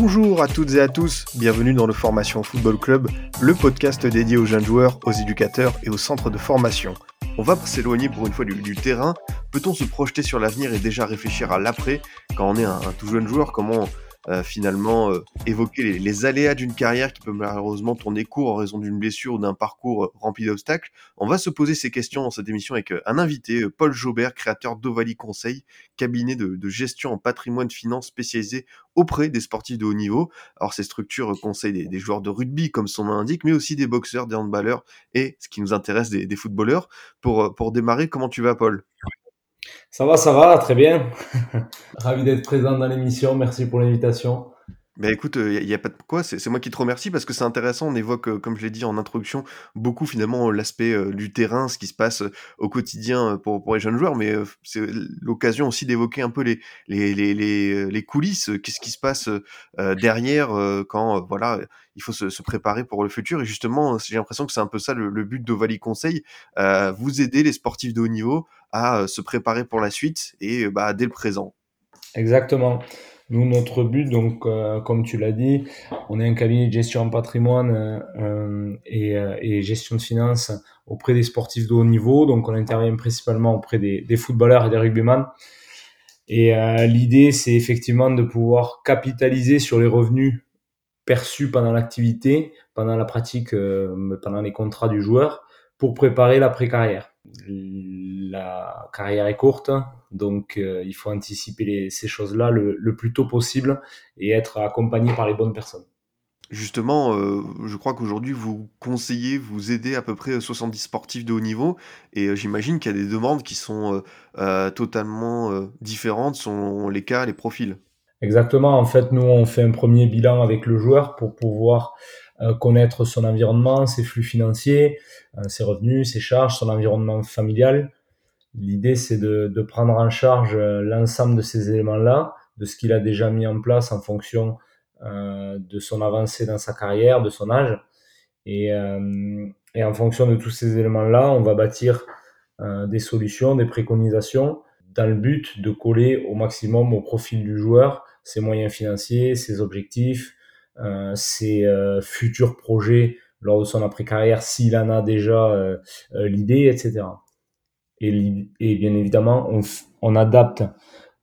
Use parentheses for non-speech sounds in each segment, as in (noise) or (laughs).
Bonjour à toutes et à tous, bienvenue dans le Formation Football Club, le podcast dédié aux jeunes joueurs, aux éducateurs et aux centres de formation. On va s'éloigner pour une fois du, terrain. Peut-on se projeter sur l'avenir et déjà réfléchir à l'après? Quand on est un, un tout jeune joueur Comment finalement euh, évoquer les, les aléas d'une carrière qui peut malheureusement tourner court en raison d'une blessure ou d'un parcours euh, rempli d'obstacles On va se poser ces questions dans cette émission avec euh, un invité, euh, Paul Jaubert, créateur d'Ovalie Conseil, cabinet de, de gestion en patrimoine finance spécialisé auprès des sportifs de haut niveau. Alors ces structures conseillent des, des joueurs de rugby comme son nom l'indique, mais aussi des boxeurs, des handballeurs et ce qui nous intéresse des, des footballeurs. Pour, euh, pour démarrer, comment tu vas Paul? Ça va, ça va, très bien. Ravi d'être présent dans l'émission. Merci pour l'invitation. Ben écoute, il n'y a, pas de quoi, c'est c'est moi qui te remercie parce que c'est intéressant, on évoque, euh, comme je l'ai dit en introduction, beaucoup finalement l'aspect euh, du terrain, ce qui se passe euh, au quotidien euh, pour, pour les jeunes joueurs, mais euh, c'est l'occasion aussi d'évoquer un peu les, les, les, les, euh, les coulisses, euh, qu'est-ce qui se passe euh, euh, derrière euh, quand euh, voilà, il faut se, se préparer pour le futur. Et justement, j'ai l'impression que c'est un peu ça le, le but d'Ovalie Conseil, euh, vous aider les sportifs de haut niveau à euh, se préparer pour la suite et euh, bah, dès le présent. Exactement. Nous, notre but, donc, euh, comme tu l'as dit, on est un cabinet de gestion en patrimoine euh, et, euh, et gestion de finances auprès des sportifs de haut niveau. Donc, on intervient principalement auprès des, footballeurs et des rugbyman. Et l'idée, c'est effectivement de pouvoir capitaliser sur les revenus perçus pendant l'activité, pendant la pratique, pendant les contrats du joueur, pour préparer l'après-carrière. La carrière est courte, donc euh, il faut anticiper les- ces choses-là le, le plus tôt possible et être accompagné par les bonnes personnes. Justement, euh, je crois qu'aujourd'hui, vous conseillez, vous aidez à peu près 70 sportifs de haut niveau, et euh, j'imagine qu'il y a des demandes qui sont euh, euh, totalement euh, différentes selon les cas, les profils. Exactement, en fait, nous, on fait un premier bilan avec le joueur pour pouvoir euh, connaître son environnement, ses flux financiers, euh, ses revenus, ses charges, son environnement familial. L'idée, c'est de, prendre en charge euh, l'ensemble de ces éléments-là, de ce qu'il a déjà mis en place en fonction euh, de son avancée dans sa carrière, de son âge. Et, euh, en fonction de tous ces éléments-là, on va bâtir euh, des solutions, des préconisations, dans le but de coller au maximum au profil du joueur, ses moyens financiers, ses objectifs, euh, ses euh, futurs projets lors de son après-carrière, s'il en a déjà euh, euh, l'idée, etc. Et, et bien évidemment, on, on adapte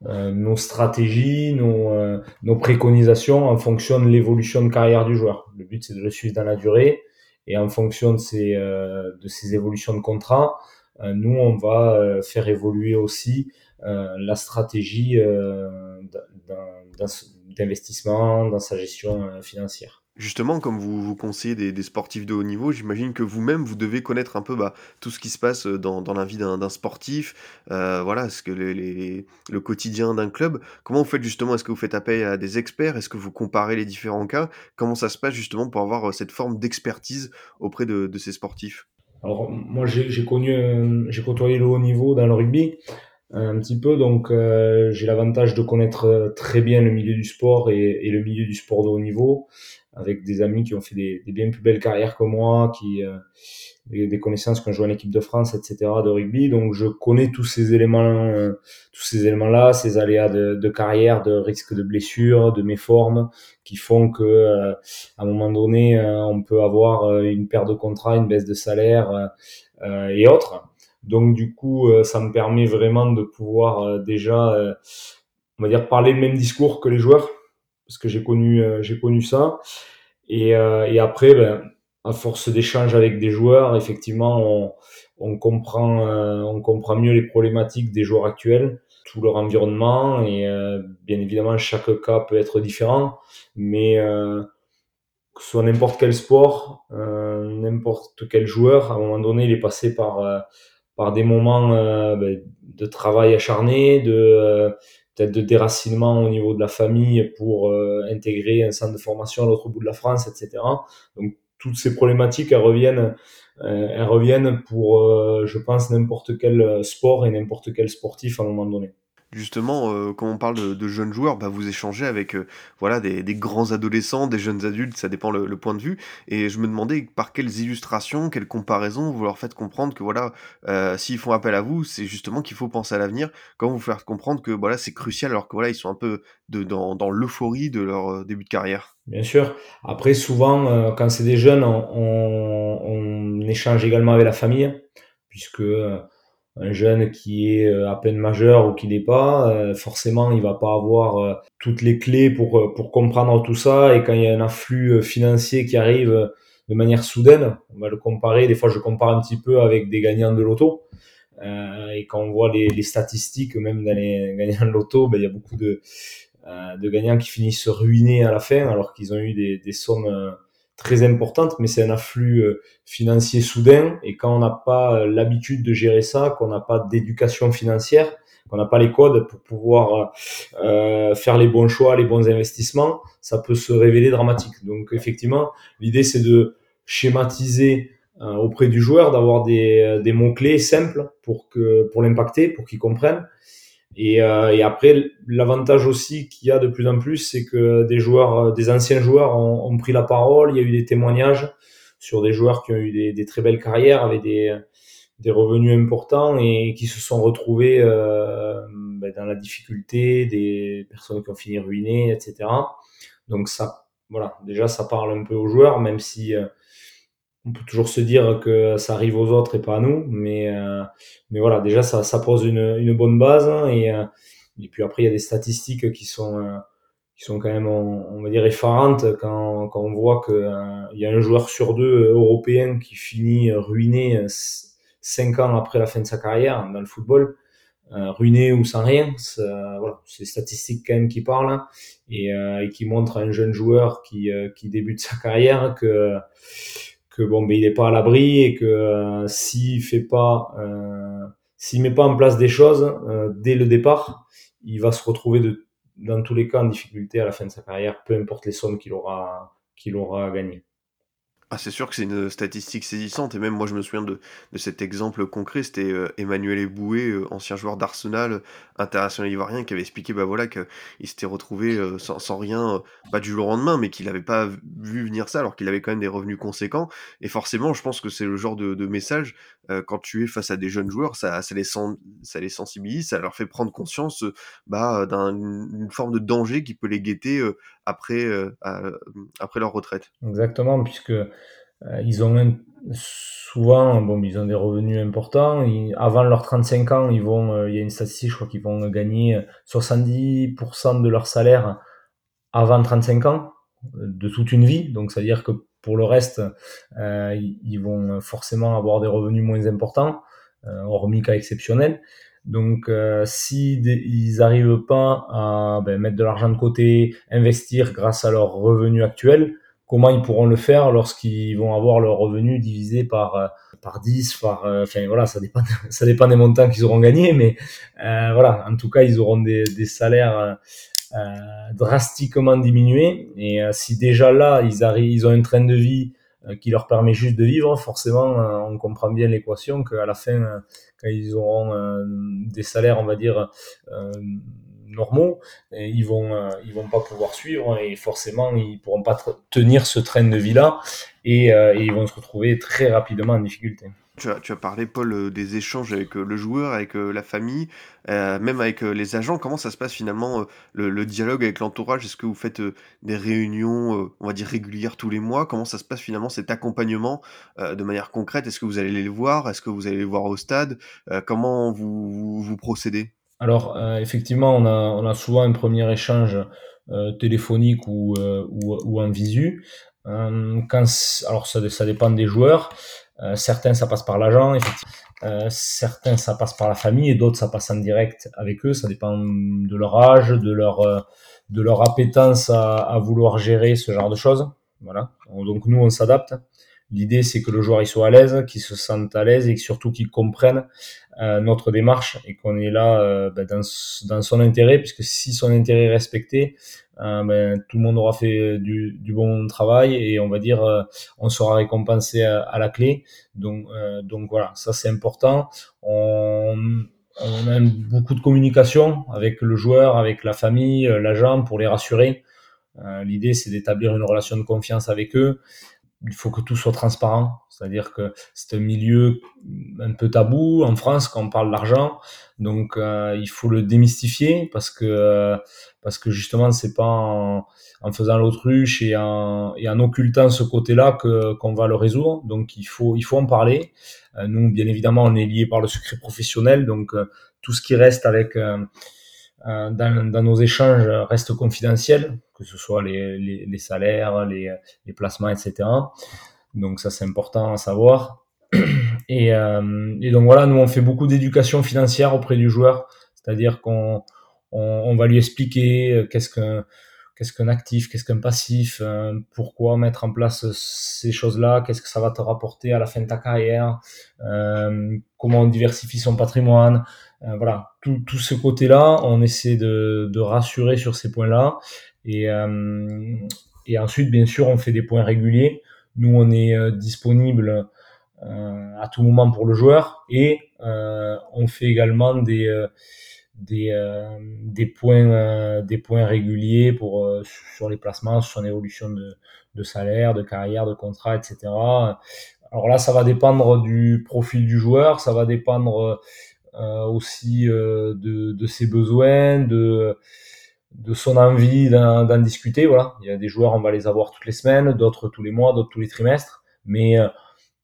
euh, nos stratégies, nos, euh, nos préconisations en fonction de l'évolution de carrière du joueur. Le but, c'est de le suivre dans la durée. Et en fonction de ces, euh, de ces évolutions de contrat, euh, nous, on va euh, faire évoluer aussi euh, la stratégie euh, d'un- d'un- d'investissement dans sa gestion euh, financière. Justement, comme vous, vous conseillez des, des sportifs de haut niveau, j'imagine que vous-même, vous devez connaître un peu bah, tout ce qui se passe dans, dans la vie d'un d'un sportif, euh, voilà, ce que les, les- le quotidien d'un club. Comment vous faites justement Est-ce que vous faites appel à des experts? Est-ce que vous comparez les différents cas? Comment ça se passe justement pour avoir euh, cette forme d'expertise auprès de, de ces sportifs? Alors moi j'ai j'ai connu, euh, j'ai côtoyé le haut niveau dans le rugby euh, un petit peu, donc euh, j'ai l'avantage de connaître euh, très bien le milieu du sport et, le milieu du sport de haut niveau, avec des amis qui ont fait des, bien plus belles carrières que moi, qui euh, des, connaissances qui ont joué en équipe de France, etc. de rugby, donc je connais tous ces éléments, euh, tous ces éléments-là, ces aléas de, carrière, de risque de blessure, de méformes, qui font que à un moment donné, on peut avoir une perte de contrat, une baisse de salaire et autres. Donc du coup, euh, ça me permet vraiment de pouvoir euh, déjà, euh, on va dire, parler le même discours que les joueurs, parce que j'ai connu, j'ai connu ça. Et, après, ben, à force d'échanges avec des joueurs, effectivement, on, comprend, on comprend mieux les problématiques des joueurs actuels, tout leur environnement, et bien évidemment, chaque cas peut être différent, mais que ce soit n'importe quel sport, n'importe quel joueur, à un moment donné, il est passé par, par des moments euh, ben, de travail acharné, de euh, peut-être de déracinement au niveau de la famille pour euh, intégrer un centre de formation à l'autre bout de la France, etc. Donc toutes ces problématiques, reviennent, elles reviennent pour, je pense, n'importe quel sport et n'importe quel sportif à un moment donné justement, euh, quand on parle de, jeunes joueurs, bah, vous échangez avec euh, voilà des, grands adolescents, des jeunes adultes, ça dépend le, point de vue. Et je me demandais par quelles illustrations, quelles comparaisons vous leur faites comprendre que voilà, euh, s'ils font appel à vous, c'est justement qu'il faut penser à l'avenir. Comment vous faire comprendre que voilà, c'est crucial alors que voilà, ils sont un peu de, dans, dans l'euphorie de leur début de carrière? Bien sûr. Après, souvent, quand c'est des jeunes, on, on, échange également avec la famille, puisque un jeune qui est euh, à peine majeur ou qui n'est pas, euh, forcément, il va pas avoir euh, toutes les clés pour, pour comprendre tout ça. Et quand il y a un afflux financier qui arrive de manière soudaine, on va le comparer. Des fois, je compare un petit peu avec des gagnants de loto. Et quand on voit les, les, statistiques, même dans les gagnants de loto, ben, il y a beaucoup de, de gagnants qui finissent ruinés à la fin, alors qu'ils ont eu des sommes très importante, mais c'est un afflux euh, financier soudain. Et quand on n'a pas euh, l'habitude de gérer ça, qu'on n'a pas d'éducation financière, qu'on n'a pas les codes pour pouvoir euh, faire les bons choix, les bons investissements, ça peut se révéler dramatique. Donc effectivement, l'idée c'est de schématiser auprès du joueur, d'avoir des, des mots clés simples pour que pour l'impacter, pour qu'il comprenne et, euh, et après, l'avantage aussi qu'il y a de plus en plus, c'est que des joueurs, euh, des anciens joueurs ont, ont, pris la parole. Il y a eu des témoignages sur des joueurs qui ont eu des, des très belles carrières, avec des, des revenus importants et qui se sont retrouvés euh, ben, dans la difficulté, des personnes qui ont fini ruinées, etc. Donc ça, voilà, déjà ça parle un peu aux joueurs, même si euh, on peut toujours se dire que ça arrive aux autres et pas à nous, mais, euh, mais voilà, déjà ça, pose une, bonne base hein, et, euh, et puis après il y a des statistiques qui sont euh, qui sont quand même on, va dire effarantes quand, quand on voit que il y a un joueur sur deux européen qui finit ruiné cinq ans après la fin de sa carrière dans le football, ruiné ou sans rien, voilà, c'est des statistiques quand même qui parlent et, et qui montrent à un jeune joueur qui, qui débute sa carrière que que bon, ben, il n'est pas à l'abri et que euh, s'il fait pas, euh, s'il met pas en place des choses euh, dès le départ, il va se retrouver de, dans tous les cas en difficulté à la fin de sa carrière, peu importe les sommes qu'il aura, qu'il aura gagnées. Ah, c'est sûr que c'est une statistique saisissante, et même moi je me souviens de, de cet exemple concret, c'était euh, Emmanuel Eboué, euh, ancien joueur d'Arsenal, international ivoirien, qui avait expliqué bah voilà qu'il s'était retrouvé euh, sans, sans, rien, pas du jour au lendemain, mais qu'il n'avait pas vu venir ça, alors qu'il avait quand même des revenus conséquents, et forcément je pense que c'est le genre de, de message, quand tu es face à des jeunes joueurs, ça, ça, les, sensibilise, ça leur fait prendre conscience bah, d'une forme de danger qui peut les guetter après, après leur retraite. Exactement, puisque euh, ils ont souvent, bon, ils ont des revenus importants. avant leurs 35 ans, ils vont, euh, il y a une statistique, je crois qu'ils vont gagner 70% de leur salaire avant 35 ans, de toute une vie. Donc, c'est-à-dire que pour le reste, euh, ils vont forcément avoir des revenus moins importants, euh, hormis cas exceptionnels. Donc, euh, si ils n'arrivent pas à ben, mettre de l'argent de côté, investir grâce à leurs revenus actuels, comment ils pourront le faire lorsqu'ils vont avoir leur revenu divisé par euh, par 10 par euh, enfin voilà ça dépend (laughs) ça dépend des montants qu'ils auront gagnés mais euh, voilà. En tout cas ils auront des, des salaires euh, drastiquement diminués. Et si déjà là ils arrivent ils ont un train de vie qui leur permet juste de vivre forcément on comprend bien l'équation qu'à la fin quand ils auront des salaires on va dire normaux, et ils vont euh, vont pas pouvoir suivre et forcément ils pourront pas tenir ce train de vie là et, euh, et, ils vont se retrouver très rapidement en difficulté. Tu as, parlé, Paul, euh, des échanges avec le joueur, avec la famille, même avec les agents. Comment ça se passe finalement, le, dialogue avec l'entourage? Est-ce que vous faites des réunions, on va dire, régulières tous les mois? Comment ça se passe finalement cet accompagnement de manière concrète? Est-ce que vous allez les voir? Est-ce que vous allez les voir au stade? Comment vous, procédez? Alors, euh, effectivement, on a, souvent un premier échange euh, téléphonique ou, euh, en visu. alors, ça dépend des joueurs. Certains, ça passe par l'agent, effectivement. certains, ça passe par la famille et d'autres, ça passe en direct avec eux. Ça dépend de leur âge, de leur, de leur appétence à, à vouloir gérer ce genre de choses. Voilà. Donc, nous, on s'adapte. L'idée, c'est que le joueur il soit à l'aise, qu'il se sente à l'aise et surtout qu'il comprenne notre démarche et qu'on est là ben, dans, dans, son intérêt, puisque si son intérêt est respecté, ben, tout le monde aura fait du, du, bon travail et on va dire on sera récompensé à, à la clé. Donc, donc voilà, ça c'est important. On, on a beaucoup de communication avec le joueur, avec la famille, l'agent pour les rassurer. L'idée c'est d'établir une relation de confiance avec eux il faut que tout soit transparent. C'est-à-dire que c'est un milieu un peu tabou en France quand on parle d'argent. Donc euh, il faut le démystifier parce que euh, parce que justement c'est pas en, en faisant l'autruche et en, et en occultant ce côté-là que qu'on va le résoudre. Donc il faut il faut en parler. Euh, nous bien évidemment on est lié par le secret professionnel donc tout ce qui reste avec dans, dans, nos échanges reste confidentiel que ce soit les, les, les salaires, les, les, placements, etc. Donc ça, c'est important à savoir. (clears throat) Et, euh, et, donc voilà, nous, on fait beaucoup d'éducation financière auprès du joueur, c'est-à-dire qu'on on, on, va lui expliquer euh, qu'est-ce qu'un qu'est-ce qu'un actif, qu'est-ce qu'un passif, euh, pourquoi mettre en place ces choses-là, qu'est-ce que ça va te rapporter à la fin de ta carrière, euh, comment on diversifie son patrimoine, euh, voilà, tout, tout ce côté-là, on essaie de, de rassurer sur ces points-là. Et, et ensuite, bien sûr, on fait des points réguliers. Nous, on est disponible à tout moment pour le joueur. Et on fait également des des, des points des points réguliers pour sur les placements, sur l'évolution de, de salaire, de carrière, de contrat, etc. Alors là, ça va dépendre du profil du joueur, ça va dépendre aussi de, de ses besoins, de de son envie d'en discuter. Voilà, il y a des joueurs, on va les avoir toutes les semaines, d'autres tous les mois, d'autres tous les trimestres. Mais euh,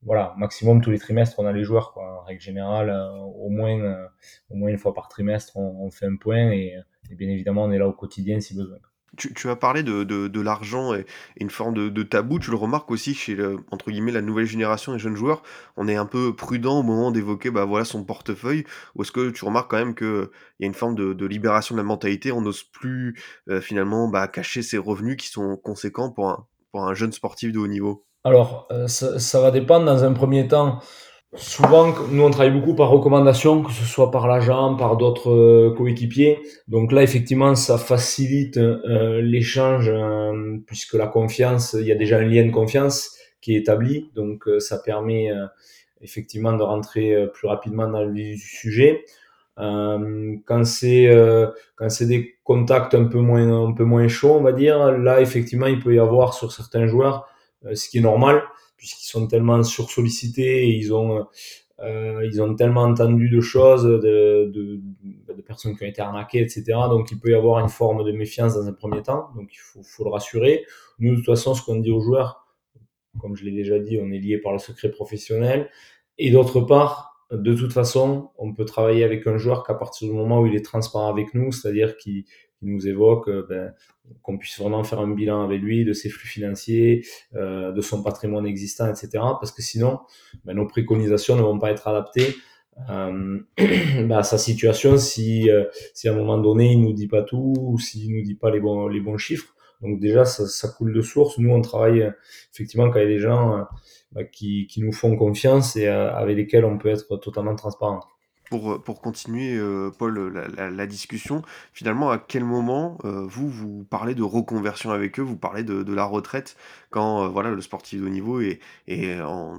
voilà, maximum tous les trimestres, on a les joueurs. Quoi. En règle générale, euh, au moins, euh, au moins une fois par trimestre, on, fait un point et, bien évidemment, on est là au quotidien si besoin. Tu, as parlé de, l'argent et, une forme de, tabou. Tu le remarques aussi chez entre guillemets la nouvelle génération des jeunes joueurs. On est un peu prudent au moment d'évoquer bah voilà son portefeuille. Ou est-ce que tu remarques quand même que il y a une forme de, libération de la mentalité? On n'ose plus euh, finalement bah, cacher ses revenus qui sont conséquents pour un jeune sportif de haut niveau. Alors euh, ça, ça, va dépendre dans un premier temps. Souvent, nous on travaille beaucoup par recommandation, que ce soit par l'agent, par d'autres euh, coéquipiers. Donc là, effectivement, ça facilite euh, l'échange euh, puisque la confiance, il y a déjà un lien de confiance qui est établi. Donc ça permet effectivement de rentrer plus rapidement dans le vif du sujet. quand c'est quand c'est des contacts un peu moins un peu moins chauds, on va dire, là effectivement, il peut y avoir sur certains joueurs, ce qui est normal puisqu'ils sont tellement sursollicités et ils ont euh, ils ont tellement entendu de choses, de, de, personnes qui ont été arnaquées, etc. Donc il peut y avoir une forme de méfiance dans un premier temps. Donc il faut, faut le rassurer. Nous, de toute façon, ce qu'on dit aux joueurs, comme je l'ai déjà dit, on est lié par le secret professionnel. Et d'autre part, de toute façon, on peut travailler avec un joueur qu'à partir du moment où il est transparent avec nous, c'est-à-dire qu'il nous évoque euh, ben, qu'on puisse vraiment faire un bilan avec lui de ses flux financiers, euh, de son patrimoine existant, etc. Parce que sinon, ben, nos préconisations ne vont pas être adaptées euh, (clears throat) ben, à sa situation si, euh, si à un moment donné il nous dit pas tout ou s'il nous dit pas les bons, les bons chiffres. Donc déjà, ça, coule de source. Nous, on travaille effectivement quand il y a des gens ben, qui, qui nous font confiance et avec lesquels on peut être totalement transparent pour, pour continuer, euh, Paul, la, discussion, finalement, à quel moment euh, vous, vous parlez de reconversion avec eux, vous parlez de, la retraite, quand euh, voilà, le sportif de haut niveau est, en,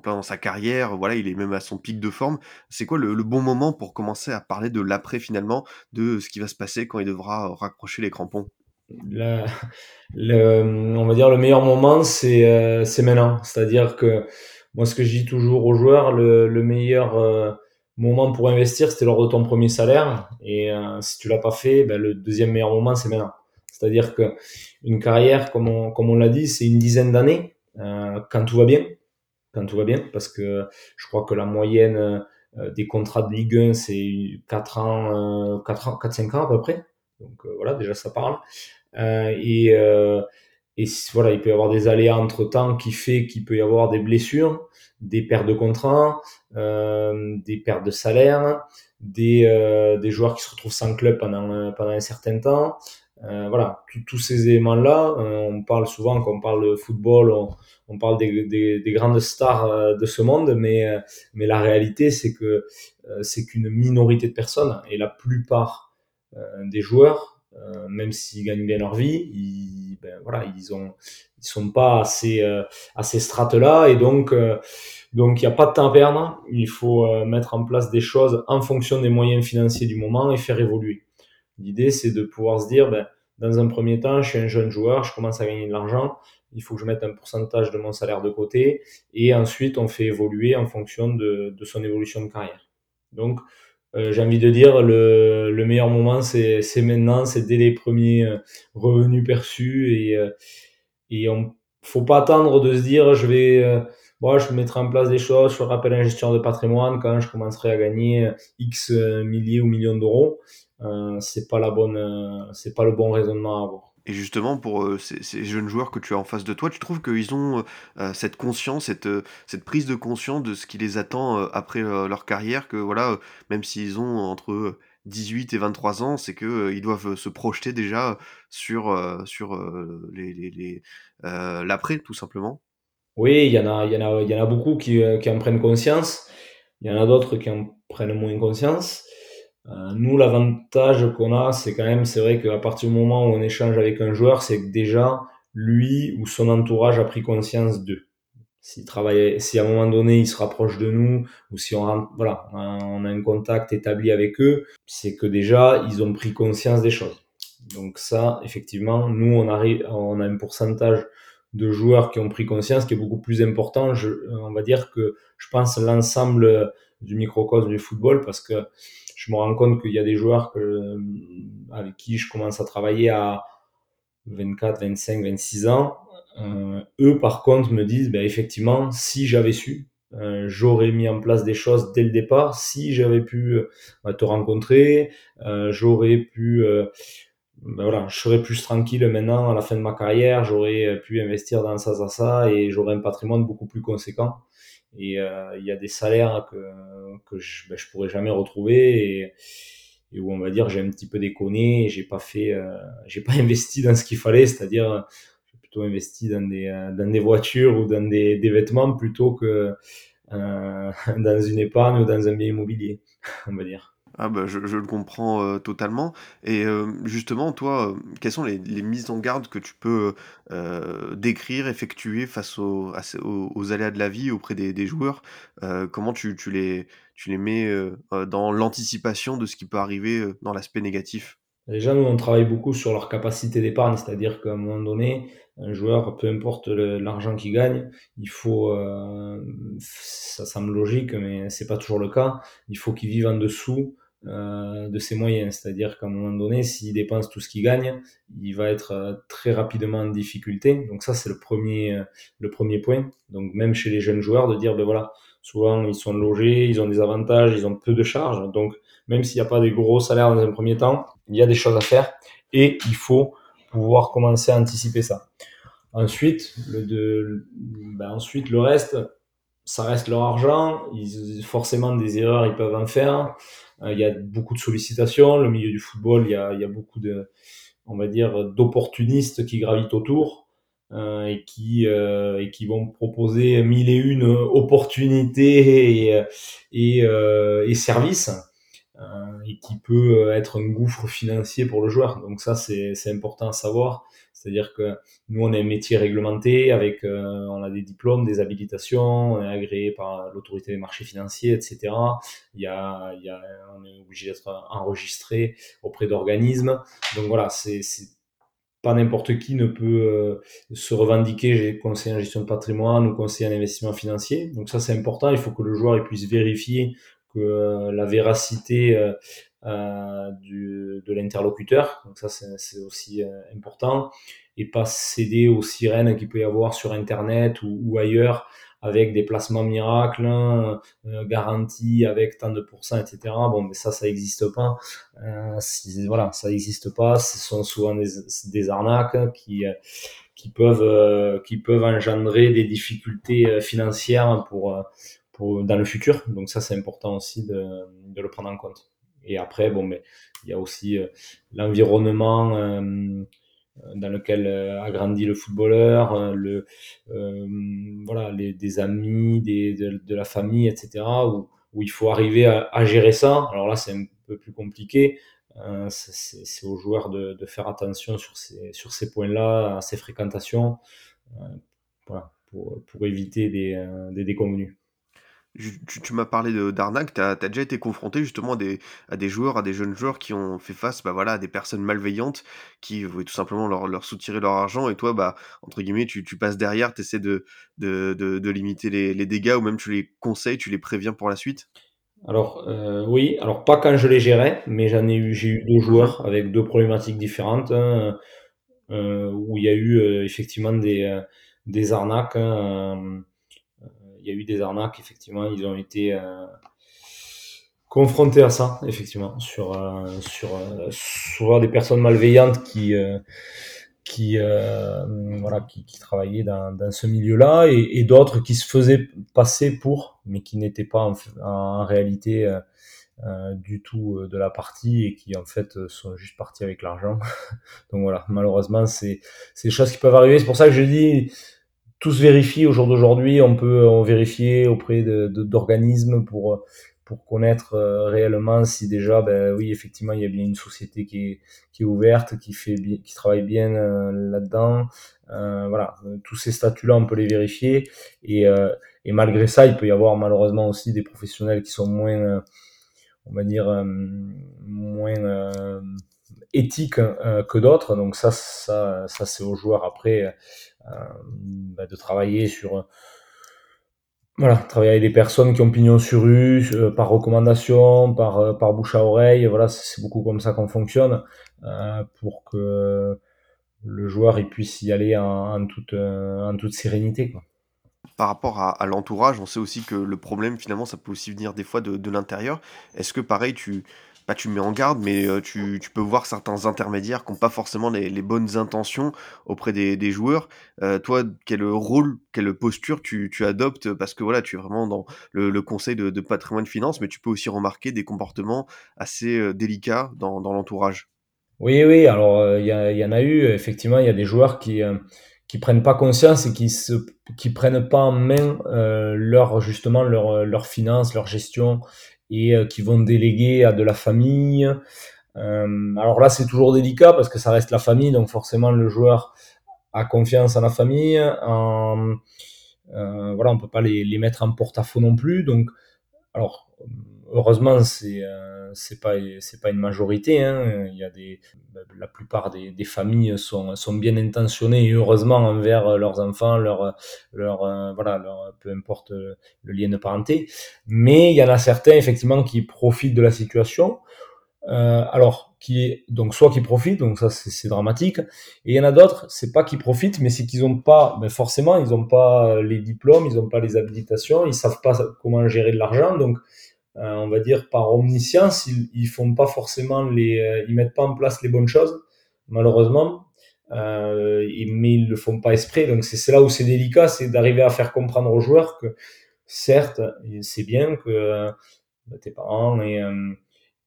plein dans sa carrière, voilà, il est même à son pic de forme. C'est quoi le, bon moment pour commencer à parler de l'après, finalement, de ce qui va se passer quand il devra raccrocher les crampons? On va dire le meilleur moment, c'est euh, maintenant. C'est-à-dire que moi, ce que je dis toujours aux joueurs, le meilleur moment pour investir, c'était lors de ton premier salaire. Et euh, si tu l'as pas fait, ben, le deuxième meilleur moment, c'est maintenant. C'est-à-dire que une carrière, comme on, comme on l'a dit, c'est une dizaine d'années euh, quand tout va bien. Quand tout va bien, parce que je crois que la moyenne euh, des contrats de Ligue 1, c'est 4 ans, 4 ans, 4, 5 ans à peu près. Donc euh, voilà, déjà ça parle. Euh, et, et voilà, il peut y avoir des aléas entre temps qui fait qu'il peut y avoir des blessures, des pertes de contrats, euh, des pertes de salaire, des, euh, des joueurs qui se retrouvent sans club pendant, pendant un certain temps. voilà, tous ces éléments-là, on parle souvent quand on parle de football, on, parle des, des, des, grandes stars de ce monde, mais, mais la réalité, c'est que c'est qu'une minorité de personnes et la plupart des joueurs, même s'ils gagnent bien leur vie, ils, ben, voilà, ils ont, ils sont pas assez à ces strates-là et donc donc, il n'y a pas de temps à perdre. Il faut euh, mettre en place des choses en fonction des moyens financiers du moment et faire évoluer. L'idée, c'est de pouvoir se dire, ben, dans un premier temps, je suis un jeune joueur, je commence à gagner de l'argent, il faut que je mette un pourcentage de mon salaire de côté, et ensuite, on fait évoluer en fonction de, de son évolution de carrière. Donc, euh, j'ai envie de dire, le, le meilleur moment, c'est maintenant, c'est dès les premiers euh, revenus perçus, et, et on faut pas attendre de se dire, je vais moi, je mettrai en place des choses, je à un gestionnaire de patrimoine quand je commencerai à gagner X milliers ou millions d'euros. Euh, c'est pas euh, c'est pas le bon raisonnement à avoir. Et justement, pour euh, ces, jeunes joueurs que tu as en face de toi, tu trouves qu'ils ont euh, cette conscience, cette, cette prise de conscience de ce qui les attend après leur carrière, que voilà, même s'ils ont entre 18 et 23 ans, c'est que ils doivent se projeter déjà sur, sur les, les l'après, tout simplement. Oui, il y en a, y y en a beaucoup qui, euh, qui en prennent conscience. Il y en a d'autres qui en prennent moins conscience. Euh, nous, l'avantage qu'on a, c'est quand même, c'est vrai qu'à partir du moment où on échange avec un joueur, c'est que déjà, lui ou son entourage a pris conscience d'eux. S'il travaille, si à un moment donné, il se rapproche de nous, ou si on, voilà, on a un contact établi avec eux, c'est que déjà, ils ont pris conscience des choses. Donc ça, effectivement, nous, on arrive, on a un pourcentage de joueurs qui ont pris conscience qui est beaucoup plus important. Je, on va dire que je pense l'ensemble du microcosme du football parce que je me rends compte qu'il y a des joueurs que, avec qui je commence à travailler à 24, 25, 26 ans. Euh, eux, par contre, me disent, ben, effectivement, si j'avais su, euh, j'aurais mis en place des choses dès le départ. Si j'avais pu euh, te rencontrer, euh, j'aurais pu ben voilà, je serais plus tranquille maintenant à la fin de ma carrière, j'aurais euh, pu investir dans ça, ça, ça, et j'aurais un patrimoine beaucoup plus conséquent. Et euh, il y a des salaires que, que je, ben, je pourrais jamais retrouver et, où on va dire j'ai un petit peu déconné j'ai pas fait, euh, j'ai pas (laughs) investi dans ce qu'il fallait, c'est-à-dire j'ai plutôt investi dans des, dans des voitures ou dans des, des vêtements plutôt que euh, (laughs) dans une épargne ou dans un bien immobilier, (laughs) on va dire. Ah bah je, le comprends euh, totalement. Et euh, justement, toi, euh, quelles sont les, mises en garde que tu peux décrire, effectuer face aux, aléas de la vie auprès des, joueurs Comment tu, tu, les, tu les mets dans l'anticipation de ce qui peut arriver dans l'aspect négatif? Déjà, nous, on travaille beaucoup sur leur capacité d'épargne, c'est-à-dire qu'à un moment donné, un joueur, peu importe l'argent qu'il gagne, il faut, ça semble logique, mais c'est pas toujours le cas, il faut qu'il vive en dessous euh, de ses moyens. C'est-à-dire qu'à un moment donné, s'il dépense tout ce qu'il gagne, il va être euh, très rapidement en difficulté. Donc ça, c'est le premier, euh, le premier point. Donc même chez les jeunes joueurs, de dire, ben voilà, souvent ils sont logés, ils ont des avantages, ils ont peu de charges. Donc même s'il n'y a pas des gros salaires dans un premier temps, il y a des choses à faire et il faut pouvoir commencer à anticiper ça. Ensuite, le, de, ben ensuite, le reste, ça reste leur argent. Ils, forcément, des erreurs, ils peuvent en faire. Euh, il y a beaucoup de sollicitations. Le milieu du football, il y a, beaucoup de, on va dire, d'opportunistes qui gravitent autour. Euh, et qui euh, et qui vont proposer mille et une opportunités et et, et services et qui peut être un gouffre financier pour le joueur. Donc ça c'est important à savoir. C'est-à-dire que nous, on a un métier réglementé avec, euh, on a des diplômes, des habilitations, on est agréé par l'autorité des marchés financiers, etc. Il y a, il y a, on est obligé d'être enregistré auprès d'organismes. Donc voilà, c'est, pas n'importe qui ne peut euh, se revendiquer conseiller en gestion de patrimoine ou conseiller en investissement financier. Donc ça, c'est important. Il faut que le joueur puisse vérifier que euh, la véracité du, de l'interlocuteur. Donc ça, c'est aussi euh, important. Et pas céder aux sirènes qu'il peut y avoir sur Internet ou, ou ailleurs avec des placements miracles, euh, garantis avec tant de pourcents, etc. Bon, mais ça, ça n'existe pas. Euh, voilà, ça n'existe pas. Ce sont souvent des, des arnaques qui qui peuvent qui peuvent engendrer des difficultés financières pour pour dans le futur. Donc ça, c'est important aussi de, de le prendre en compte. Et après, bon, mais il y a aussi l'environnement dans lequel a grandi le footballeur, les, des amis, de, la famille, etc. Où, il faut arriver à, gérer ça. Alors là, c'est un peu plus compliqué. Euh, c'est aux joueurs de, faire attention sur ces, points-là, à ces fréquentations, euh, pour éviter des, euh, des déconvenus. Tu, tu m'as parlé d'arnaque, tu as, déjà été confronté justement à des, à des joueurs, à des jeunes joueurs qui ont fait face bah, voilà, à des personnes malveillantes qui voulaient tout simplement leur, leur soutirer leur argent et toi, bah, entre guillemets, tu, tu passes derrière, tu essaies de, de, de, de limiter les, les, dégâts ou même tu les conseilles, tu les préviens pour la suite? Alors euh, oui, alors pas quand je les gérais, mais j'en ai eu, j'ai eu deux joueurs avec deux problématiques différentes hein, euh, où il y a eu euh, effectivement des, euh, des arnaques. Hein, euh, y a eu des arnaques, effectivement, ils ont été confrontés à ça, effectivement, sur sur sur des personnes malveillantes qui qui, euh, voilà, qui, travaillaient dans, ce milieu-là et, d'autres qui se faisaient passer pour, mais qui n'étaient pas en, réalité euh, euh, du tout euh, de la partie et qui en fait sont juste partis avec l'argent. (laughs) Donc voilà, malheureusement, c'est des choses qui peuvent arriver. C'est pour ça que je dis, tous vérifient au jour d'aujourd'hui. On peut en vérifier auprès d'organismes de, pour pour connaître euh, réellement si déjà, ben oui, effectivement, il y a bien une société qui est, qui est ouverte, qui fait qui travaille bien euh, là-dedans. Euh, voilà, tous ces statuts-là, on peut les vérifier. Et, euh, et malgré ça, il peut y avoir malheureusement aussi des professionnels qui sont moins, on va dire, moins éthiques que d'autres. Donc ça, ça, ça c'est aux joueurs après ben de travailler sur voilà, travailler avec des personnes qui ont pignon sur rue, euh, par recommandation, par, euh, par bouche à oreille. Voilà, c'est beaucoup comme ça qu'on fonctionne euh, pour que le joueur il puisse y aller en, en toute, en toute sérénité. Quoi. Par rapport à, à l'entourage, on sait aussi que le problème, finalement, ça peut aussi venir des fois de, de l'intérieur. Est-ce que, pareil, tu, bah, tu mets en garde, mais euh, tu, peux voir certains intermédiaires qui n'ont pas forcément les, bonnes intentions auprès des, joueurs. Euh, toi, quel rôle, quelle posture tu, adoptes? Parce que voilà, tu es vraiment dans le, conseil de, de, patrimoine finance, mais tu peux aussi remarquer des comportements assez euh, délicats dans, l'entourage. Oui, oui, alors il y, en a eu, effectivement, il y a des joueurs qui qui prennent pas conscience et qui se prennent pas en main leur justement leur leur finance leur gestion et euh, qui vont déléguer à de la famille. Euh, alors là, c'est toujours délicat parce que ça reste la famille, donc forcément le joueur a confiance en la famille. En, euh, voilà, on peut pas les, les mettre en porte-à-faux non plus. Donc, alors heureusement, c'est euh, c'est pas c'est pas une majorité. Hein. Il y a des la plupart des, des, familles sont sont bien intentionnées heureusement envers leurs enfants, leur leur euh, voilà, leur, peu importe le lien de parenté. Mais il y en a certains effectivement qui profitent de la situation. Euh, alors qui donc soit qui profitent, donc ça c'est dramatique, et il y en a d'autres, c'est pas qu'ils profitent, mais c'est qu'ils ont pas, ben forcément ils ont pas les diplômes, ils ont pas les habilitations, ils savent pas comment gérer de l'argent, donc on va dire par omniscience, ils, ils font pas forcément les, euh, ils mettent pas en place les bonnes choses, malheureusement, euh, mais ils le font pas exprès. Donc c'est là où c'est délicat, c'est d'arriver à faire comprendre aux joueurs que certes, c'est bien que euh, tes parents et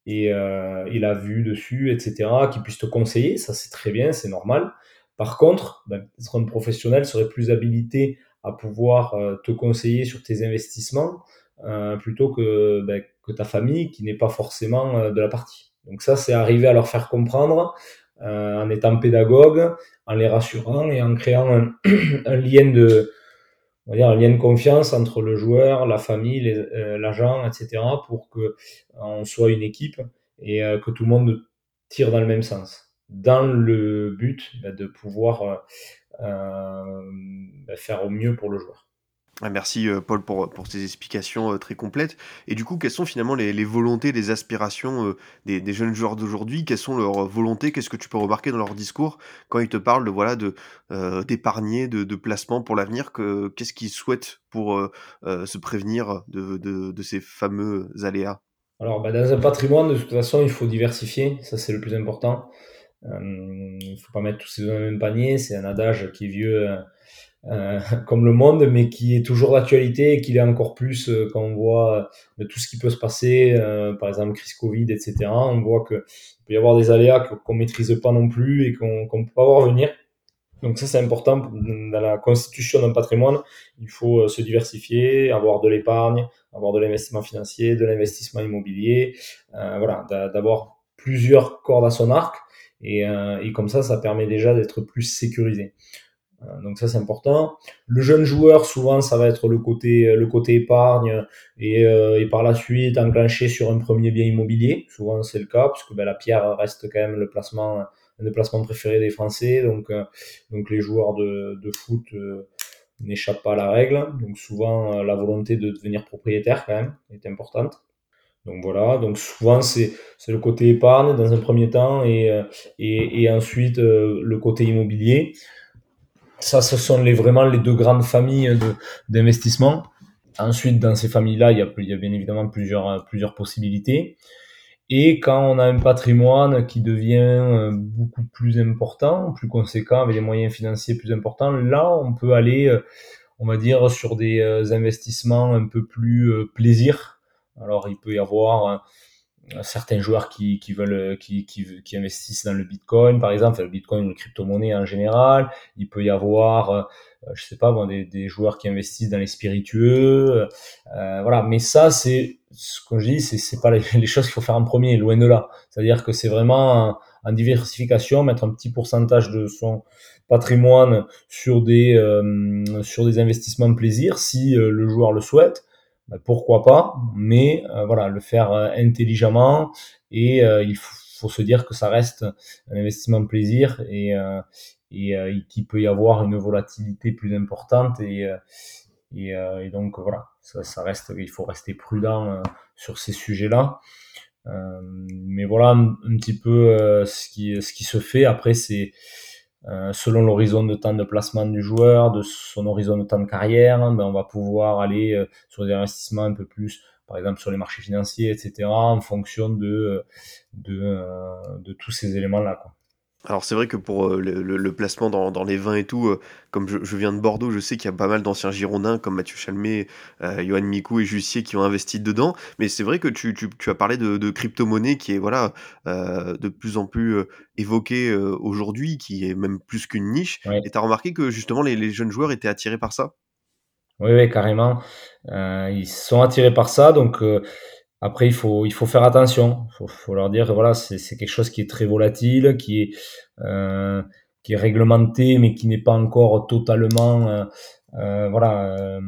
et euh, il a vu dessus, etc., qui puissent te conseiller, ça c'est très bien, c'est normal. Par contre, ben, être un professionnel serait plus habilité à pouvoir te conseiller sur tes investissements, euh, plutôt que, ben, que ta famille qui n'est pas forcément euh, de la partie. Donc ça, c'est arriver à leur faire comprendre euh, en étant pédagogue, en les rassurant et en créant un, (clears throat) un lien de on va dire un lien de confiance entre le joueur, la famille, euh, l'agent, etc. pour que on soit une équipe et que tout le monde tire dans le même sens, dans le but ben, de pouvoir ben, faire au mieux pour le joueur. Ah, merci euh, Paul pour, pour ces explications euh, très complètes. Et du coup, quelles sont finalement les, volontés, les aspirations euh, des, jeunes joueurs d'aujourd'hui? Quelles sont leurs volontés? Qu'est-ce que tu peux remarquer dans leur discours quand ils te parlent de voilà de d'épargner, de, placement pour l'avenir? Que, Qu'est-ce qu'ils souhaitent pour se prévenir de, de, de, ces fameux aléas? Alors, bah, dans un patrimoine, de toute façon, il faut diversifier. Ça, c'est le plus important. il ne faut pas mettre tous ses œufs dans le même panier. C'est un adage qui est vieux (laughs) comme le monde, mais qui est toujours d'actualité et qui est encore plus quand on voit tout ce qui peut se passer, par exemple crise Covid, etc. On voit que peut y avoir des aléas qu'on maîtrise pas non plus et qu'on ne peut pas voir venir. Donc ça, c'est important dans la constitution d'un patrimoine. Il faut euh, se diversifier, avoir de l'épargne, avoir de l'investissement financier, de l'investissement immobilier, euh, voilà, d'avoir plusieurs cordes à son arc. Et, euh, et comme ça, ça permet déjà d'être plus sécurisé. Euh, donc ça c'est important. Le jeune joueur souvent ça va être le côté le côté épargne et, et par la suite enclencher sur un premier bien immobilier. Souvent c'est le cas puisque ben, la pierre reste quand même le placement un des placements préférés des Français. Donc, euh, donc les joueurs de, de foot euh, n'échappent pas à la règle. Donc souvent, euh, la volonté de devenir propriétaire quand même est importante. Donc voilà, donc souvent c'est le côté épargne dans un premier temps et, et ensuite le côté immobilier. Ça, ce sont les, vraiment les deux grandes familles d'investissement. Ensuite, dans ces familles-là, il y a, bien évidemment plusieurs, plusieurs possibilités. Et quand on a un patrimoine qui devient euh, beaucoup plus important, plus conséquent, avec des moyens financiers plus importants, là, on peut aller, euh, on va dire, sur des euh, investissements un peu plus plaisir. Alors, il peut y avoir certains joueurs qui, qui veulent, qui, qui, investissent dans le Bitcoin, par exemple, le Bitcoin, une crypto-monnaie en général. Il peut y avoir je sais pas, des, des, joueurs qui investissent dans les spiritueux, euh, voilà. Mais ça, c'est ce que je dis, c'est c'est pas les, (laughs) les choses qu'il faut faire en premier, loin de là. C'est-à-dire que c'est vraiment en diversification, mettre un petit pourcentage de son patrimoine sur des euh, sur des investissements de plaisir, si euh, le joueur le souhaite. Ben, pourquoi pas Mais euh, voilà, le faire intelligemment et il faut, se dire que ça reste un investissement de plaisir et et, euh, qu'il peut y avoir une volatilité plus importante et, euh, et, euh, et donc voilà, ça, ça, reste, il faut rester prudent sur ces sujets-là. Euh, mais voilà un, petit peu euh, ce, qui, ce qui se fait. Après, c'est euh, selon l'horizon de temps de placement du joueur, de son horizon de temps de carrière, ben on va pouvoir aller sur des investissements un peu plus, par exemple sur les marchés financiers, etc., en fonction de, de, de tous ces éléments-là. Alors c'est vrai que pour euh, le, placement dans, les vins et tout, euh, comme je, viens de Bordeaux, je sais qu'il y a pas mal d'anciens Girondins comme Mathieu Chalmé, euh, Johan Micou et Jussier qui ont investi dedans. Mais c'est vrai que tu, as parlé de, crypto-monnaie qui est voilà de plus en plus évoquée aujourd'hui, qui est même plus qu'une niche. Et tu as remarqué que justement les, jeunes joueurs étaient attirés par ça? Oui, oui, carrément. ils sont attirés par ça, donc après, il faut, il faut faire attention. Il faut, faut, leur dire, voilà, c'est quelque chose qui est très volatile, qui est, euh, qui est réglementé, mais qui n'est pas encore totalement, euh, euh voilà, euh,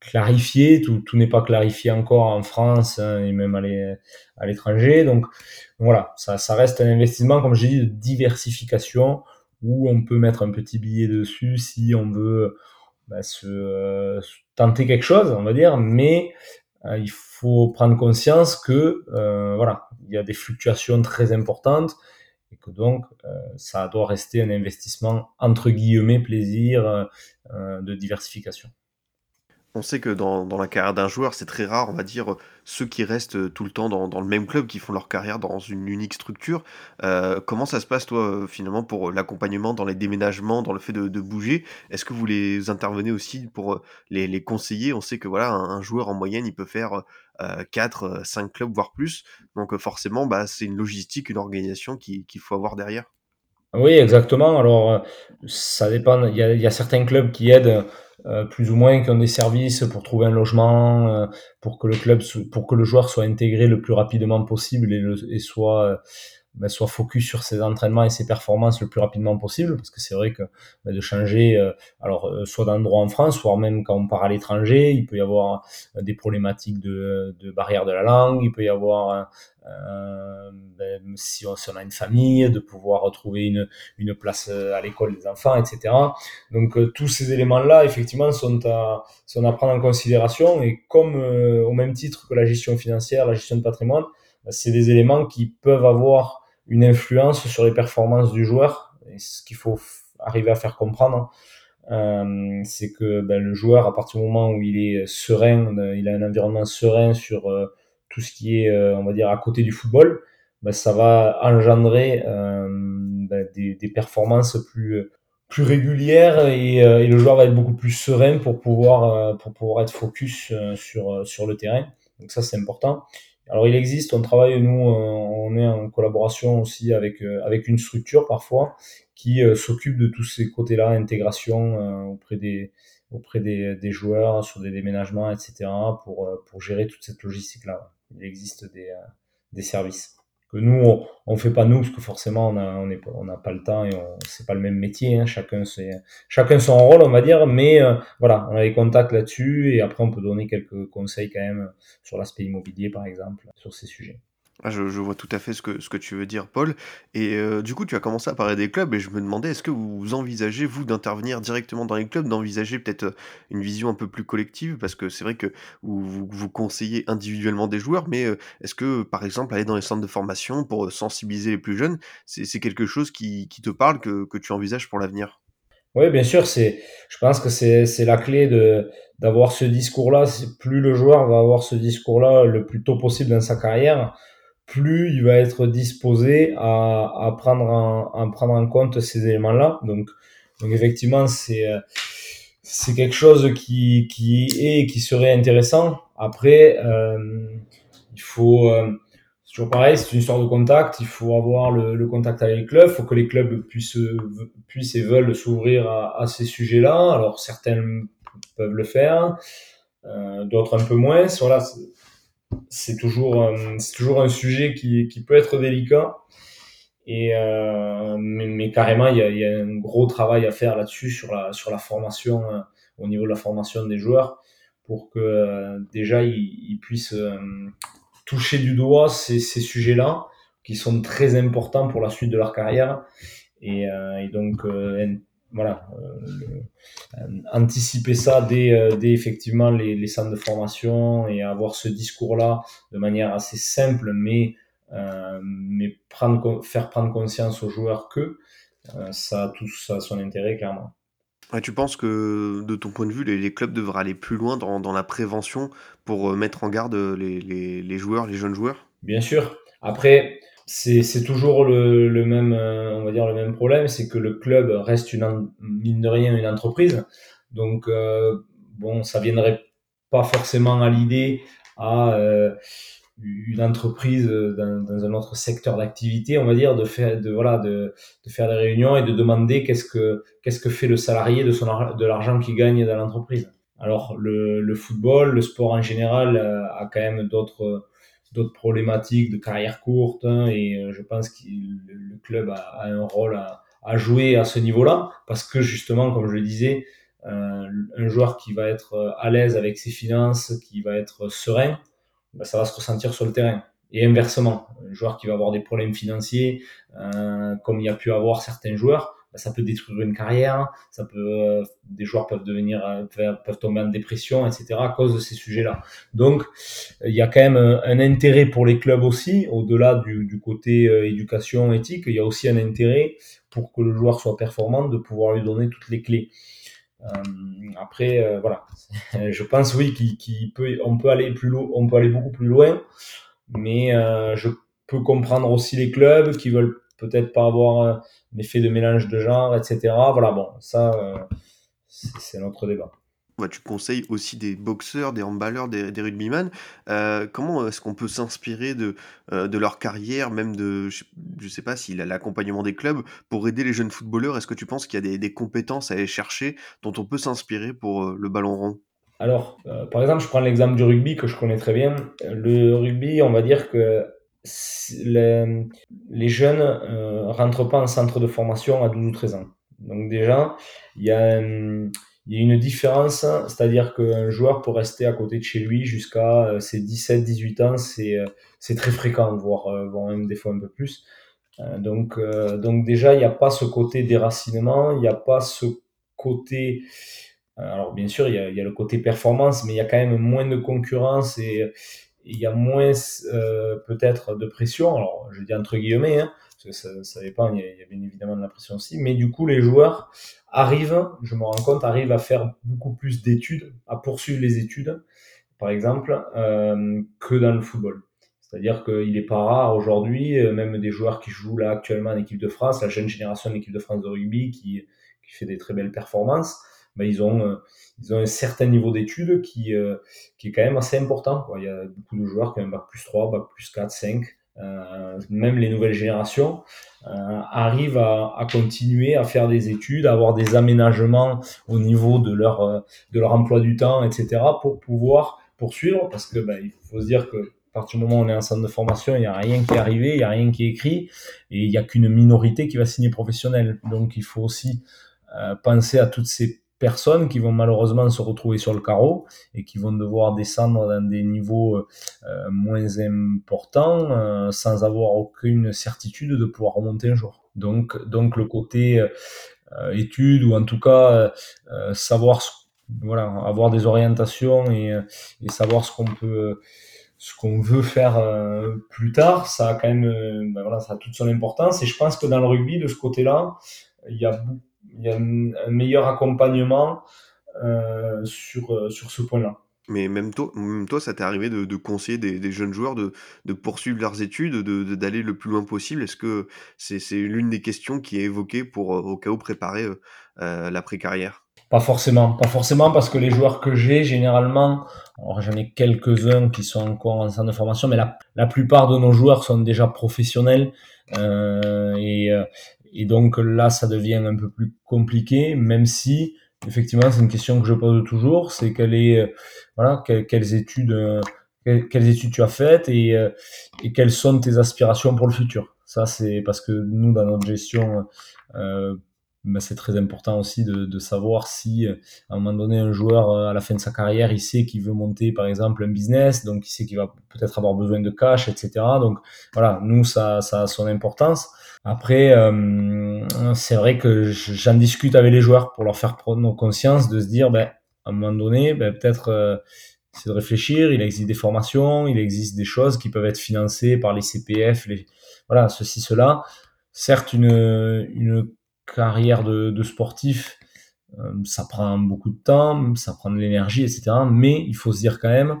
clarifié. Tout, tout n'est pas clarifié encore en France hein, et même à l'étranger. Donc, voilà, ça, ça reste un investissement, comme j'ai dit, de diversification où on peut mettre un petit billet dessus si on veut bah, se, euh, tenter quelque chose, on va dire, mais il faut prendre conscience que euh, voilà, il y a des fluctuations très importantes et que donc euh, ça doit rester un investissement entre guillemets plaisir de diversification. On sait que dans, dans la carrière d'un joueur, c'est très rare, on va dire, ceux qui restent tout le temps dans, dans le même club, qui font leur carrière dans une unique structure. Euh, comment ça se passe, toi, finalement, pour l'accompagnement dans les déménagements, dans le fait de, bouger? Est-ce que vous les intervenez aussi pour les, conseiller? On sait que voilà, un, joueur en moyenne, il peut faire euh, 4, 5 clubs, voire plus. Donc forcément, bah, c'est une logistique, une organisation qu'il faut avoir derrière. Oui, exactement. Alors, ça dépend. Il y a certains clubs qui aident euh, plus ou moins qui ont des services pour trouver un logement, euh, pour que le club, pour que le joueur soit intégré le plus rapidement possible et, et soit euh, ben, soit focus sur ses entraînements et ses performances le plus rapidement possible, parce que c'est vrai que ben, de changer, alors soit d'endroit en France, soit même quand on part à l'étranger, il peut y avoir des problématiques de, de barrière de la langue, il peut y avoir euh, ben, si, on, si, on, a une famille, de pouvoir retrouver une, une place euh, à l'école des enfants, etc. Donc euh, tous ces éléments-là, effectivement, sont à, sont à prendre en considération et comme au même titre que la gestion financière, la gestion de patrimoine, ben, c'est des éléments qui peuvent avoir une influence sur les performances du joueur. Et ce qu'il faut arriver à faire comprendre, euh, c'est que ben, le joueur, à partir du moment où il est serein, il a un environnement serein sur tout ce qui est, euh, on va dire, à côté du football, bah, ça va engendrer euh, bah, des, performances plus plus régulière et, le joueur va être beaucoup plus serein pour pouvoir être focus sur le terrain. Donc ça c'est important. Alors il existe, on travaille nous, on est en collaboration aussi avec avec une structure parfois qui s'occupe de tous ces côtés-là, intégration auprès des auprès des, des, joueurs sur des déménagements, etc. pour pour gérer toute cette logistique-là. Il existe des des services nous on, on fait pas nous parce que forcément on a on on n'a pas le temps et on c'est pas le même métier hein, chacun c'est chacun son rôle on va dire mais euh, voilà on a des contacts là-dessus et après on peut donner quelques conseils quand même sur l'aspect immobilier par exemple sur ces sujets ah, je, vois tout à fait ce que, ce que tu veux dire, Paul. Et euh, du coup, tu as commencé à parler des clubs et je me demandais, est-ce que vous envisagez, vous, d'intervenir directement dans les clubs, d'envisager peut-être euh, une vision un peu plus collective? Parce que c'est vrai que vous, vous conseillez individuellement des joueurs, mais euh, est-ce que, par exemple, aller dans les centres de formation pour sensibiliser les plus jeunes, c'est quelque chose qui, qui, te parle, que, que tu envisages pour l'avenir? Oui, bien sûr, c'est, je pense que c'est la clé de d'avoir ce discours-là. Plus le joueur va avoir ce discours-là le plus tôt possible dans sa carrière, plus il va être disposé à, à prendre en, à prendre en compte ces éléments-là. Donc, donc effectivement, c'est c'est quelque chose qui, qui est qui serait intéressant. Après, euh, il faut euh, c'est toujours pareil, c'est une histoire de contact. Il faut avoir le, le contact avec les clubs. Il faut que les clubs puissent puissent et veulent s'ouvrir à, à, ces sujets-là. Alors certains peuvent le faire, euh, d'autres un peu moins. Voilà, c'est toujours, c'est toujours un sujet qui, qui peut être délicat. Et euh, mais, carrément, il y, a, un gros travail à faire là-dessus sur la sur la formation euh, au niveau de la formation des joueurs pour que euh, déjà ils, puissent toucher du doigt ces, ces sujets-là qui sont très importants pour la suite de leur carrière et, et donc voilà, euh, euh, anticiper ça dès, euh, dès effectivement les, les, centres de formation et avoir ce discours-là de manière assez simple, mais, mais prendre, faire prendre conscience aux joueurs que ça a tout ça a son intérêt clairement. Tu penses que de ton point de vue, les, les clubs devraient aller plus loin dans, dans, la prévention pour mettre en garde les, les, les joueurs, les jeunes joueurs? Bien sûr. Après, c'est toujours le, le, même euh, on va dire le même problème c'est que le club reste une mine de rien une entreprise. Donc euh, bon ça viendrait pas forcément à l'idée à euh, une entreprise dans, dans, un autre secteur d'activité on va dire de faire de voilà de, de faire des réunions et de demander qu'est-ce que qu'est-ce que fait le salarié de son de l'argent qu'il gagne dans l'entreprise. Alors le, le football le sport en général euh, a quand même d'autres d'autres problématiques de carrière courte hein, et euh, je pense que le club a, a un rôle à, jouer à ce niveau-là parce que justement, comme je le disais, euh, un joueur qui va être euh, à l'aise avec ses finances, qui va être serein, ben, ça va se ressentir sur le terrain. Et inversement, un joueur qui va avoir des problèmes financiers, comme il y a pu avoir certains joueurs, bah, ça peut détruire une carrière, ça peut, euh, des joueurs peuvent devenir, euh, peuvent tomber en dépression, etc. à cause de ces sujets-là. Donc, il y a quand même un, intérêt pour les clubs aussi, au-delà du, du, côté euh, éducation éthique, il y a aussi un intérêt pour que le joueur soit performant de pouvoir lui donner toutes les clés. Euh, après, voilà, (laughs) je pense oui qu'on peut, on peut aller plus loin, on peut aller beaucoup plus loin, mais je peux comprendre aussi les clubs qui veulent peut-être pas avoir un effet de mélange de genre, etc. Voilà, bon, ça, euh, c'est notre débat. Tu conseilles aussi des boxeurs, des handballeurs, des, des rugbyman. Euh, comment est-ce qu'on peut s'inspirer de, euh, de leur carrière, même de, je, ne sais pas s'il a l'accompagnement des clubs, pour aider les jeunes footballeurs? Est-ce que tu penses qu'il y a des, des, compétences à aller chercher dont on peut s'inspirer pour euh, le ballon rond? Alors, euh, par exemple, je prends l'exemple du rugby que je connais très bien. Le rugby, on va dire que les, jeunes euh, rentrent pas en centre de formation à 12 ou 13 ans. Donc déjà, il y a, il y a une différence, c'est-à-dire qu'un joueur peut rester à côté de chez lui jusqu'à euh, ses 17-18 ans, c'est euh, c'est très fréquent, voire, euh, même des fois un peu plus. donc, déjà, il n'y a pas ce côté déracinement, il n'y a pas ce côté... Alors bien sûr, il y, a, y a le côté performance, mais il y a quand même moins de concurrence et il y a moins euh, peut-être de pression. Alors, je dis entre guillemets, hein, parce que ça, ça dépend, il y, a, bien évidemment de la pression aussi. Mais du coup, les joueurs arrivent, je me rends compte, arrivent à faire beaucoup plus d'études, à poursuivre les études, par exemple, euh, que dans le football. C'est-à-dire qu'il n'est pas rare aujourd'hui, euh, même des joueurs qui jouent là actuellement en équipe de France, la jeune génération de l'équipe de France de rugby qui, qui fait des très belles performances, ben, ils ont ils ont un certain niveau d'études qui qui est quand même assez important. Il y a beaucoup de joueurs qui ont un bac plus 3, bac plus 4, 5. Euh, même les nouvelles générations euh, arrivent à, continuer à faire des études, à avoir des aménagements au niveau de leur de leur emploi du temps, etc. pour pouvoir poursuivre parce que ben, il faut se dire que à partir du moment où on est en centre de formation, il n'y a rien qui est arrivé, il n'y a rien qui est écrit, et il n'y a qu'une minorité qui va signer professionnel. Donc il faut aussi euh, penser à toutes ces personnes qui vont malheureusement se retrouver sur le carreau et qui vont devoir descendre dans des niveaux euh, moins importants euh, sans avoir aucune certitude de pouvoir remonter un jour. Donc, donc le côté euh, études ou en tout cas euh, savoir voilà avoir des orientations et, et savoir ce qu'on peut ce qu'on veut faire euh, plus tard, ça a quand même, euh, ben voilà, ça a toute son importance. Et je pense que dans le rugby, de ce côté-là, il y a, il y a un meilleur accompagnement euh, sur, euh, sur ce point-là. Mais même toi, même toi ça t'est arrivé de, de conseiller des, des, jeunes joueurs de, de poursuivre leurs études, de, d'aller le plus loin possible? Est-ce que c'est, c'est l'une des questions qui est évoquée pour, au cas où, préparer euh, l'après-carrière? Pas forcément, pas forcément parce que les joueurs que j'ai généralement, alors j'en ai quelques-uns qui sont encore en centre de formation, mais la, la plupart de nos joueurs sont déjà professionnels euh, et, euh, et donc là ça devient un peu plus compliqué, même si effectivement c'est une question que je pose toujours, c'est quelle est euh, voilà quelles, quelles études euh, quelles, études tu as faites et, et quelles sont tes aspirations pour le futur? Ça c'est parce que nous dans notre gestion euh, mais c'est très important aussi de, de, savoir si euh, à un moment donné un joueur euh, à la fin de sa carrière il sait qu'il veut monter par exemple un business donc il sait qu'il va peut-être avoir besoin de cash etc donc voilà nous ça, ça a son importance. Après euh, c'est vrai que j'en discute avec les joueurs pour leur faire prendre conscience de se dire ben à un moment donné ben, peut-être euh, c'est de réfléchir il existe des formations il existe des choses qui peuvent être financées par les CPF les voilà ceci cela. Certes une une carrière de, de sportif, euh, ça prend beaucoup de temps, ça prend de l'énergie, etc. Mais il faut se dire quand même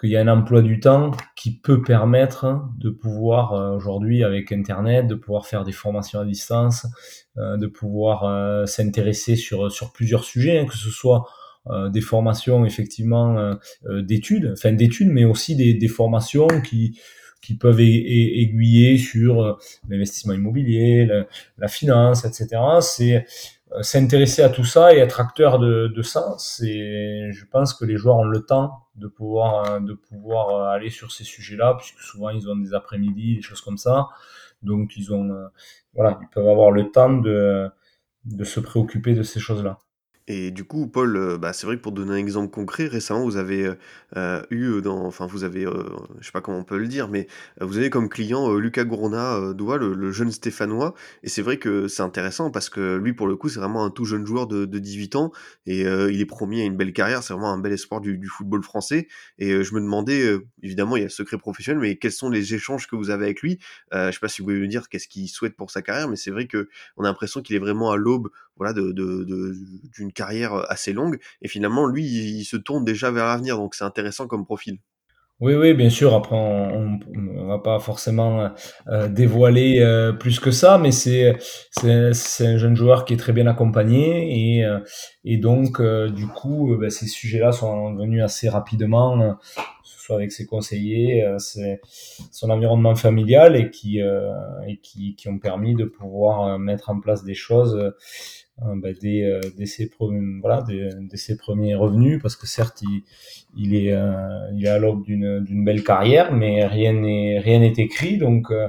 qu'il y a un emploi du temps qui peut permettre de pouvoir euh, aujourd'hui avec Internet, de pouvoir faire des formations à distance, euh, de pouvoir s'intéresser sur sur plusieurs sujets, hein, que ce soit des formations effectivement d'études, enfin d'études, mais aussi des, des formations qui qui peuvent aiguiller sur euh, l'investissement immobilier, la, finance, etc. C'est euh, s'intéresser à tout ça et être acteur de, ça. C'est, je pense que les joueurs ont le temps de pouvoir euh, de pouvoir aller sur ces sujets-là, puisque souvent ils ont des après-midi, des choses comme ça. Donc ils ont, voilà, ils peuvent avoir le temps de se préoccuper de ces choses-là. Et du coup, Paul, euh, bah, c'est vrai que pour donner un exemple concret, récemment, vous avez euh, euh, eu dans, enfin, vous avez, je sais pas comment on peut le dire, mais vous avez comme client Lucas Gourna, Doua, le, le, jeune Stéphanois. Et c'est vrai que c'est intéressant parce que lui, pour le coup, c'est vraiment un tout jeune joueur de, de 18 ans et il est promis à une belle carrière. C'est vraiment un bel espoir du, du football français. Et je me demandais, évidemment, il y a le secret professionnel, mais quels sont les échanges que vous avez avec lui? Je sais pas si vous pouvez me dire qu'est-ce qu'il souhaite pour sa carrière, mais c'est vrai que on a l'impression qu'il est vraiment à l'aube, voilà, de, de, d'une carrière assez longue. Et finalement, lui, il, se tourne déjà vers l'avenir. Donc c'est intéressant comme profil. Oui, oui, bien sûr. Après, on, on, va pas forcément dévoiler plus que ça, mais c'est c'est un jeune joueur qui est très bien accompagné et et donc du coup, ben, ces sujets-là sont venus assez rapidement, ce soit avec ses conseillers, c'est son environnement familial et qui et qui qui ont permis de pouvoir mettre en place des choses Hein, bah, dès, euh, dès, ses premiers, voilà, dès, dès, ses premiers revenus, parce que certes, il, il est, euh, il est à l'aube d'une, belle carrière, mais rien n'est, rien n'est écrit, donc euh,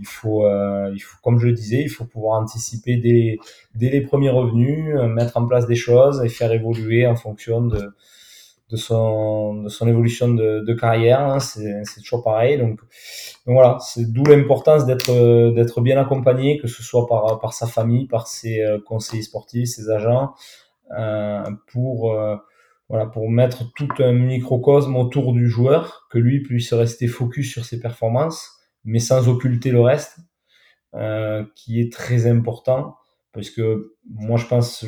il faut, il faut, comme je le disais, il faut pouvoir anticiper dès, dès les premiers revenus, mettre en place des choses et faire évoluer en fonction de, de son, de son évolution de, de carrière. Hein, c'est, c'est toujours pareil. Donc, donc voilà, c'est d'où l'importance d'être, d'être bien accompagné, que ce soit par, par sa famille, par ses euh, conseillers sportifs, ses agents, euh, pour, euh, voilà, pour mettre tout un microcosme autour du joueur, que lui puisse rester focus sur ses performances, mais sans occulter le reste, euh, qui est très important. Parce que moi, je pense,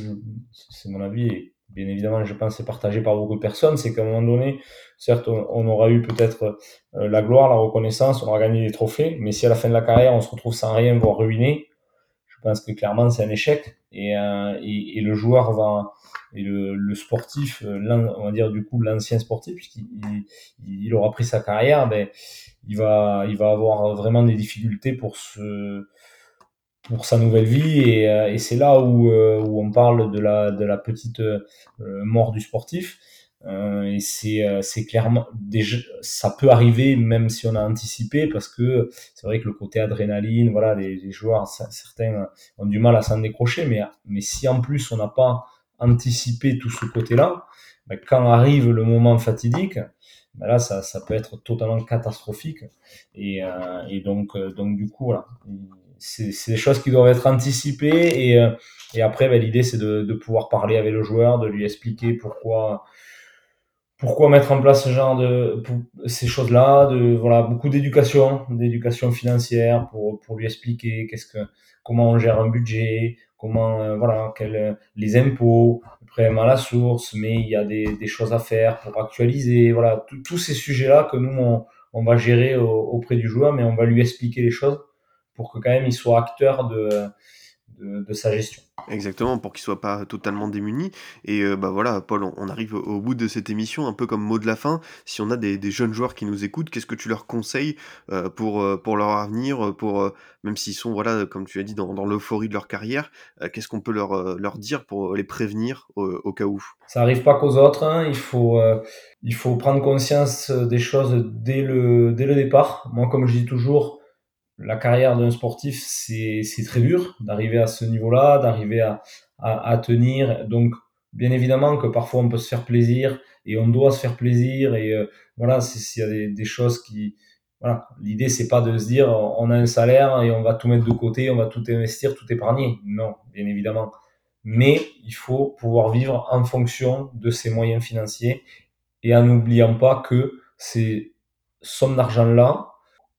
c'est mon avis, bien évidemment, je pense, c'est partagé par beaucoup de personnes, c'est qu'à un moment donné, certes, on, aura eu peut-être euh, la gloire, la reconnaissance, on aura gagné des trophées, mais si à la fin de la carrière, on se retrouve sans rien, voire ruiné, je pense que clairement c'est un échec. Et, et, et, le joueur va et le, le sportif, on va dire du coup l'ancien sportif, puisqu'il il, il, aura pris sa carrière, ben il va il va avoir vraiment des difficultés pour se pour sa nouvelle vie et, et c'est là où, où on parle de la de la petite mort du sportif. Euh, et c'est euh, clairement déjà ça peut arriver même si on a anticipé parce que c'est vrai que le côté adrénaline voilà les, les joueurs certains ont du mal à s'en décrocher mais mais si en plus on n'a pas anticipé tout ce côté là ben quand arrive le moment fatidique ben là ça, ça peut être totalement catastrophique. Et, euh, et donc euh, donc du coup voilà c'est des choses qui doivent être anticipées et, euh, et après ben, l'idée c'est de, de pouvoir parler avec le joueur de lui expliquer pourquoi pourquoi mettre en place ce genre de ces choses-là, de voilà beaucoup d'éducation, d'éducation financière pour pour lui expliquer qu'est-ce que comment on gère un budget, comment euh, voilà quels les impôts, le à la source, mais il y a des, des choses à faire pour actualiser, voilà tous ces sujets-là que nous on, on va gérer auprès du joueur, mais on va lui expliquer les choses pour que quand même il soit acteur de de, sa gestion. Exactement, pour qu'il soit pas totalement démuni. Et euh, bah voilà, Paul, on, arrive au, bout de cette émission, un peu comme mot de la fin. Si on a des, jeunes joueurs qui nous écoutent, qu'est-ce que tu leur conseilles euh, pour, euh, pour leur avenir, pour même s'ils sont, voilà, comme tu as dit, dans, l'euphorie de leur carrière, qu'est-ce qu'on peut leur, leur dire pour les prévenir au, cas où? Ça arrive pas qu'aux autres, hein. il, faut, il faut prendre conscience des choses dès le, dès le départ. Moi, comme je dis toujours, la carrière d'un sportif, c'est très dur d'arriver à ce niveau-là, d'arriver à, à, à, tenir. Donc, bien évidemment que parfois on peut se faire plaisir et on doit se faire plaisir. Et euh, voilà, s'il y a des, des, choses qui... Voilà, l'idée, c'est pas de se dire on a un salaire et on va tout mettre de côté, on va tout investir, tout épargner. Non, bien évidemment. Mais il faut pouvoir vivre en fonction de ses moyens financiers et en n'oubliant pas que ces sommes d'argent-là,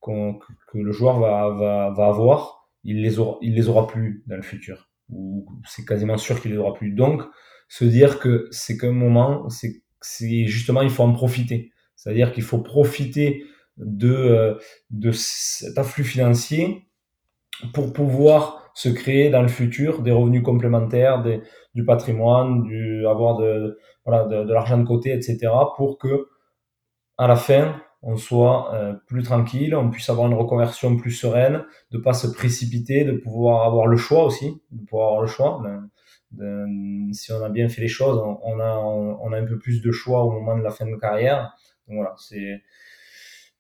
que le joueur va, va, va avoir, il les aura, il les aura plus dans le futur. Ou c'est quasiment sûr qu'il les aura plus. Donc, se dire que c'est qu'un moment, c'est, justement, il faut en profiter. C'est-à-dire qu'il faut profiter de, euh, de cet afflux financier pour pouvoir se créer dans le futur des revenus complémentaires, des, du patrimoine, du, avoir de, voilà, de l'argent de côté, etc. pour que, à la fin, on soit euh, plus tranquille, on puisse avoir une reconversion plus sereine, de pas se précipiter, de pouvoir avoir le choix aussi, de pouvoir avoir le choix. si on a bien fait les choses, on, a on, a un peu plus de choix au moment de la fin de carrière. Donc voilà, c'est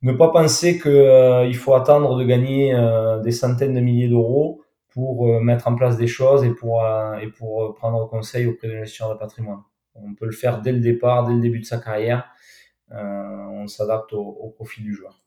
ne pas penser que euh, il faut attendre de gagner euh, des centaines de milliers d'euros pour mettre en place des choses et pour et pour prendre conseil auprès de gestionnaire de patrimoine. On peut le faire dès le départ, dès le début de sa carrière euh, on s'adapte au, profil du joueur.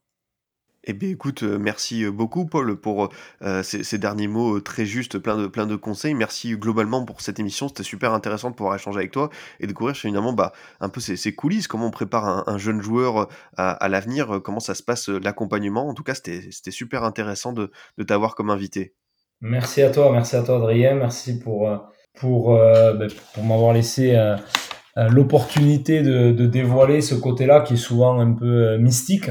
Eh bien, écoute, euh, merci beaucoup, Paul, pour euh, ces, derniers mots très justes, plein de, plein de conseils. Merci globalement pour cette émission. C'était super intéressant de pouvoir échanger avec toi et découvrir finalement bah, un peu ces, coulisses, comment on prépare un, jeune joueur à, l'avenir, comment ça se passe l'accompagnement. En tout cas, c'était super intéressant de, t'avoir comme invité. Merci à toi, merci à toi, Adrien. Merci pour, pour, ben, pour m'avoir laissé euh, l'opportunité de, de, dévoiler ce côté-là qui est souvent un peu euh, mystique.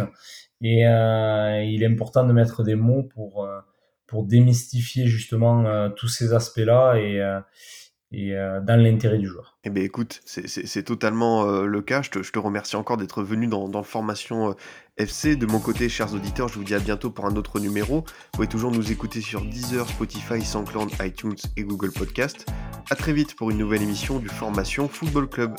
Et euh, il est important de mettre des mots pour, pour démystifier justement tous ces aspects-là et, et dans l'intérêt du joueur. Eh bien écoute, c'est totalement le cas. Je te, je te, remercie encore d'être venu dans, dans Formation FC. De mon côté, chers auditeurs, je vous dis à bientôt pour un autre numéro. Vous pouvez toujours nous écouter sur Deezer, Spotify, SoundCloud, iTunes et Google Podcast. A très vite pour une nouvelle émission du Formation Football Club.